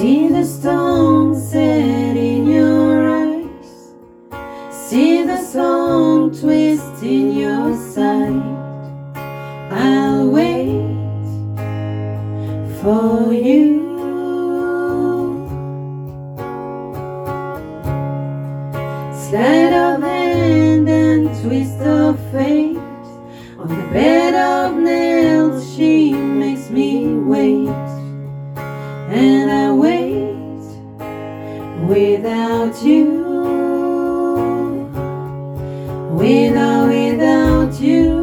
See the stone set in your eyes. See the song twist in your side. I'll wait for you. Slide of hand and twist of without you. Without, without you.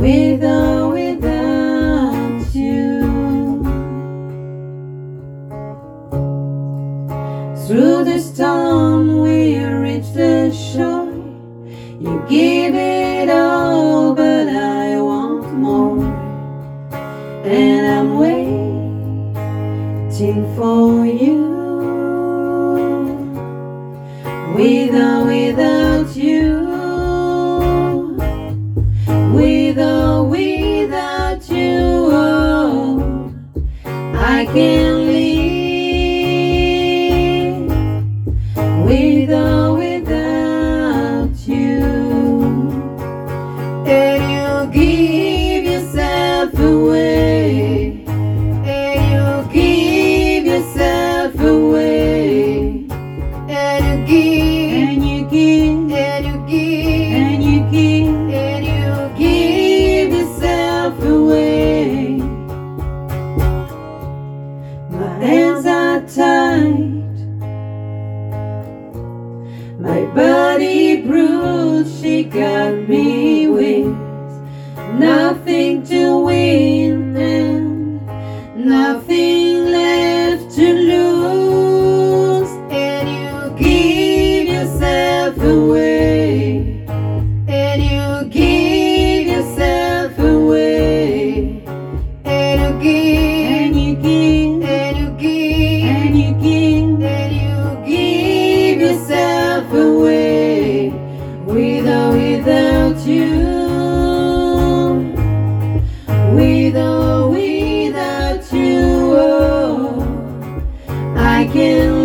Without, without you. Through the storm, we reach the shore. You give it all, but I want more. And I'm waiting for you. Without, without you. Without, without you. Oh, I can't live And you give. And you give. And you give yourself away. My hands are tied. My body bruised, she got me with nothing to win away, and you give yourself away, and you give, and you give, and you give, and you give, and you give yourself away, with or without you, with or without you. Oh, I can't.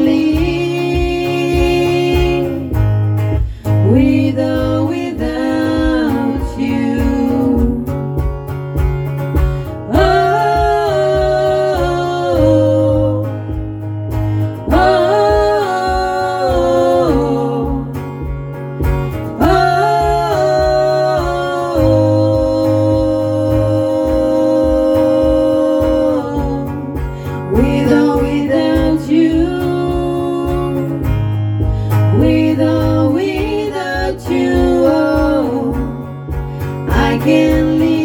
with without you, with without you, oh, I can live.